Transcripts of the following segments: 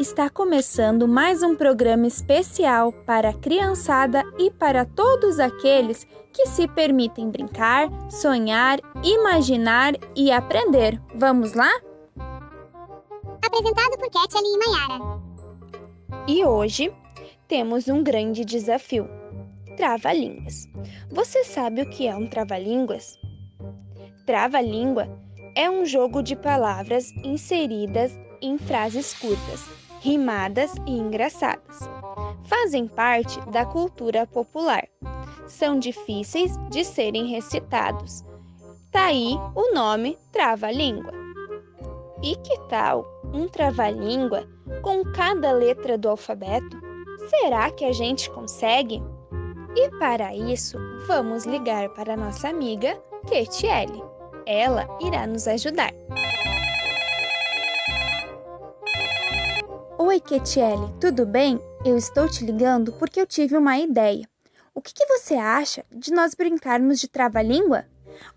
Está começando mais um programa especial para a criançada e para todos aqueles que se permitem brincar, sonhar, imaginar e aprender. Vamos lá? Apresentado por Ketchel e Mayara. E hoje temos um grande desafio: trava-línguas. Você sabe o que é um trava-línguas? Trava-língua é um jogo de palavras inseridas em frases curtas rimadas e engraçadas. Fazem parte da cultura popular. São difíceis de serem recitados. Tá aí o nome trava-língua. E que tal um trava-língua com cada letra do alfabeto? Será que a gente consegue? E para isso, vamos ligar para nossa amiga Ketiele. Ela irá nos ajudar. Oi, Ketiele, tudo bem? Eu estou te ligando porque eu tive uma ideia. O que, que você acha de nós brincarmos de trava-língua?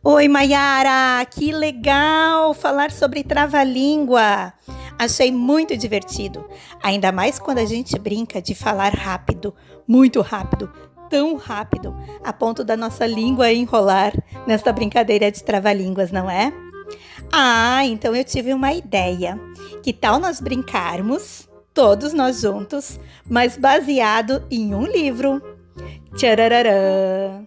Oi, Mayara! Que legal falar sobre trava-língua! Achei muito divertido, ainda mais quando a gente brinca de falar rápido, muito rápido, tão rápido, a ponto da nossa língua enrolar nesta brincadeira de trava-línguas, não é? Ah, então eu tive uma ideia. Que tal nós brincarmos todos nós juntos, mas baseado em um livro. Tcharararã!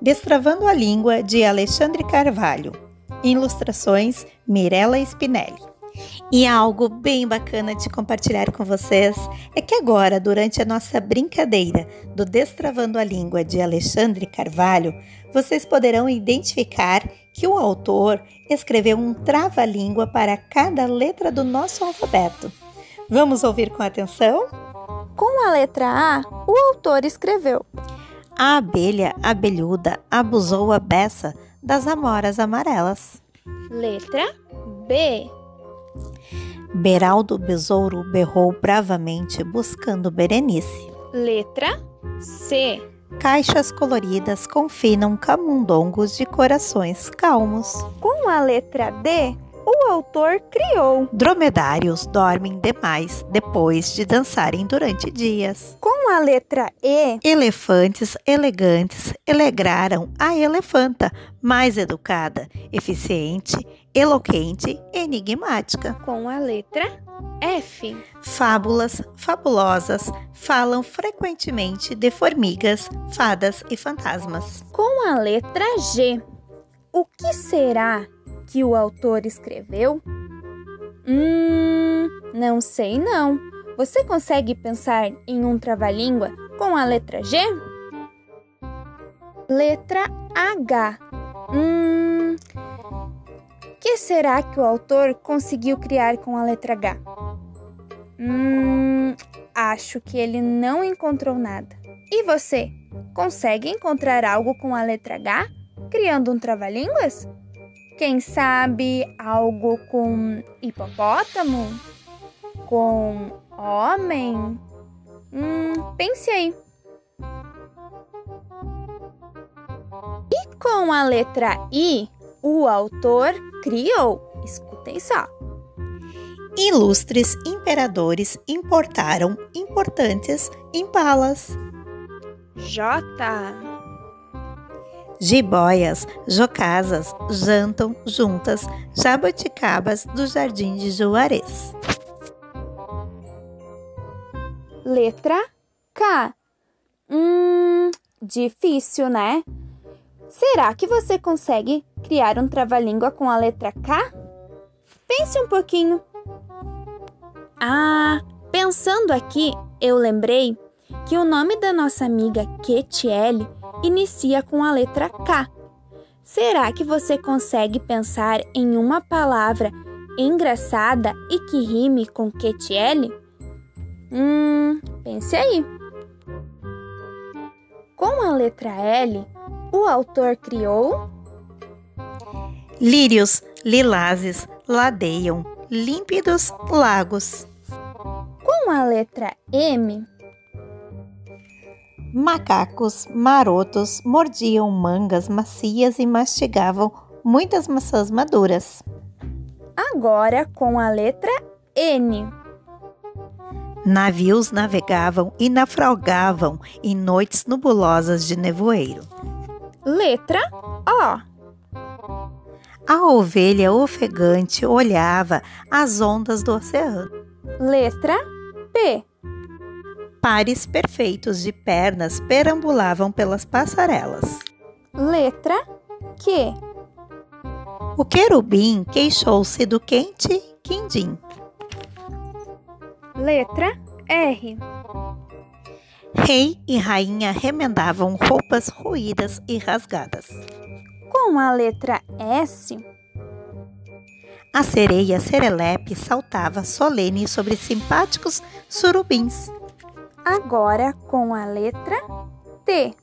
Destravando a Língua, de Alexandre Carvalho. Ilustrações, Mirella Spinelli. E algo bem bacana de compartilhar com vocês é que agora, durante a nossa brincadeira do Destravando a Língua de Alexandre Carvalho, vocês poderão identificar que o autor escreveu um trava-língua para cada letra do nosso alfabeto. Vamos ouvir com atenção? Com a letra A, o autor escreveu: A abelha abelhuda abusou a beça das amoras amarelas. Letra B. Beraldo Besouro berrou bravamente buscando Berenice. Letra C. Caixas coloridas confinam camundongos de corações calmos. Com a letra D, o autor criou. Dromedários dormem demais depois de dançarem durante dias. Com a letra E, elefantes elegantes alegraram a elefanta, mais educada, eficiente, eloquente, enigmática. Com a letra F, fábulas fabulosas falam frequentemente de formigas, fadas e fantasmas. Com a letra G, o que será que o autor escreveu? Hum, não sei não. Você consegue pensar em um trava-língua com a letra G? Letra H. Hum, que será que o autor conseguiu criar com a letra H? Hum, acho que ele não encontrou nada. E você, consegue encontrar algo com a letra H, criando um trava-línguas? Quem sabe algo com hipopótamo? Com homem? Hum, pense aí. E com a letra I, o autor criou. Escutem só. Ilustres imperadores importaram importantes impalas. J Jiboias, jocasas, jantam juntas, jabuticabas do Jardim de Juarez. Letra K. Hum, difícil, né? Será que você consegue criar um trava-língua com a letra K? Pense um pouquinho. Ah, pensando aqui, eu lembrei que o nome da nossa amiga Ketiele inicia com a letra K. Será que você consegue pensar em uma palavra engraçada e que rime com Ketiele? Hum, pense aí. Com a letra L, o autor criou lírios, lilazes, ladeiam, límpidos lagos. Com a letra M, Macacos marotos mordiam mangas macias e mastigavam muitas maçãs maduras. Agora com a letra N. Navios navegavam e naufragavam em noites nubulosas de nevoeiro. Letra O. A ovelha ofegante olhava as ondas do oceano. Letra P. Pares perfeitos de pernas perambulavam pelas passarelas. Letra Q. O querubim queixou-se do quente quindim. Letra R. Rei e rainha remendavam roupas ruídas e rasgadas. Com a letra S. A sereia Serelepe saltava solene sobre simpáticos surubins. Agora com a letra T.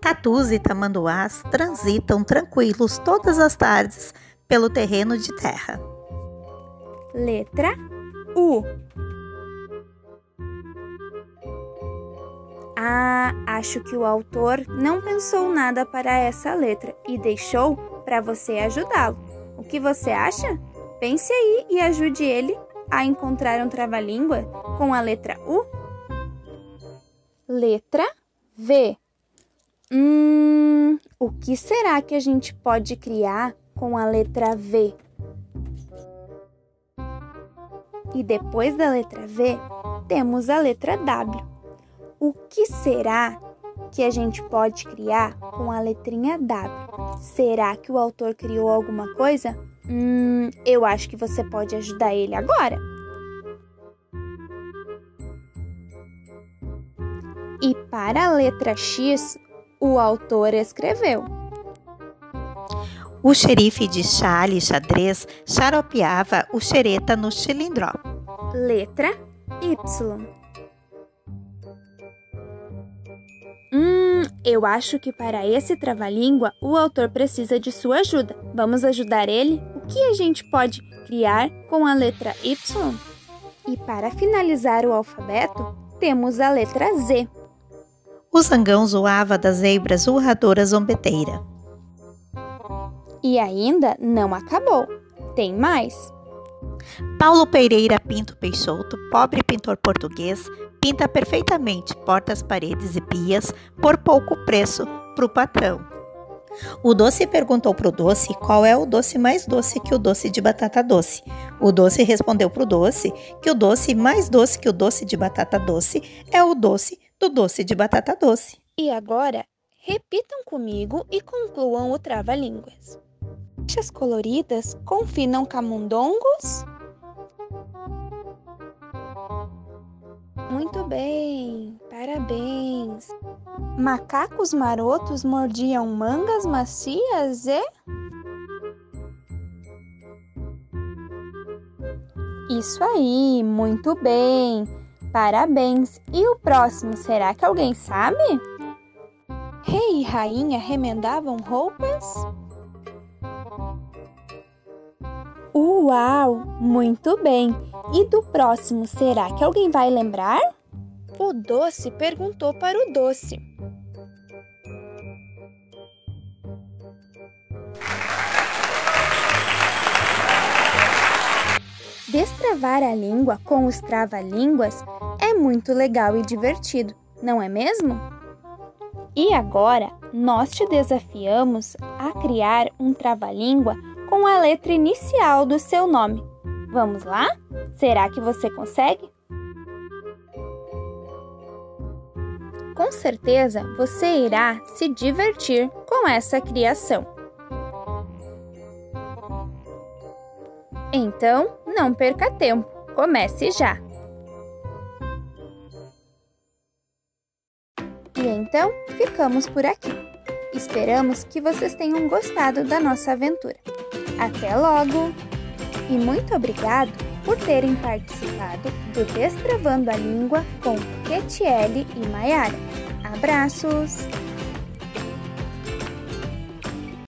Tatus e tamanduás transitam tranquilos todas as tardes pelo terreno de terra. Letra U. Ah, acho que o autor não pensou nada para essa letra e deixou para você ajudá-lo. O que você acha? Pense aí e ajude ele a encontrar um trava-língua com a letra U. Letra V. Hum, o que será que a gente pode criar com a letra V? E depois da letra V, temos a letra W. O que será que a gente pode criar com a letrinha W? Será que o autor criou alguma coisa? Hum, eu acho que você pode ajudar ele agora. E para a letra X, o autor escreveu. O xerife de chale xadrez xaropeava o xereta no cilindró. Letra Y. Hum, eu acho que para esse trava-língua o autor precisa de sua ajuda. Vamos ajudar ele? Que a gente pode criar com a letra Y? E para finalizar o alfabeto, temos a letra Z. O zangão zoava das zebras urradoras zombeteira. E ainda não acabou. Tem mais. Paulo Pereira Pinto Peixoto, pobre pintor português, pinta perfeitamente portas, paredes e pias por pouco preço para o patrão. O doce perguntou para o doce qual é o doce mais doce que o doce de batata doce. O doce respondeu para o doce que o doce mais doce que o doce de batata doce é o doce do doce de batata doce. E agora, repitam comigo e concluam o trava-línguas. Faixas coloridas confinam camundongos. Muito bem, parabéns. Macacos marotos mordiam mangas macias e. Isso aí, muito bem. Parabéns. E o próximo, será que alguém sabe? Rei e rainha remendavam roupas? Uau, muito bem. E do próximo, será que alguém vai lembrar? O doce perguntou para o doce. Destravar a língua com os trava-línguas é muito legal e divertido, não é mesmo? E agora nós te desafiamos a criar um trava-língua com a letra inicial do seu nome. Vamos lá? Será que você consegue? Com certeza você irá se divertir com essa criação. Então, não perca tempo, comece já! E então, ficamos por aqui. Esperamos que vocês tenham gostado da nossa aventura. Até logo! E muito obrigado por terem participado do Destravando a Língua com Ketiele e Maiara. Abraços!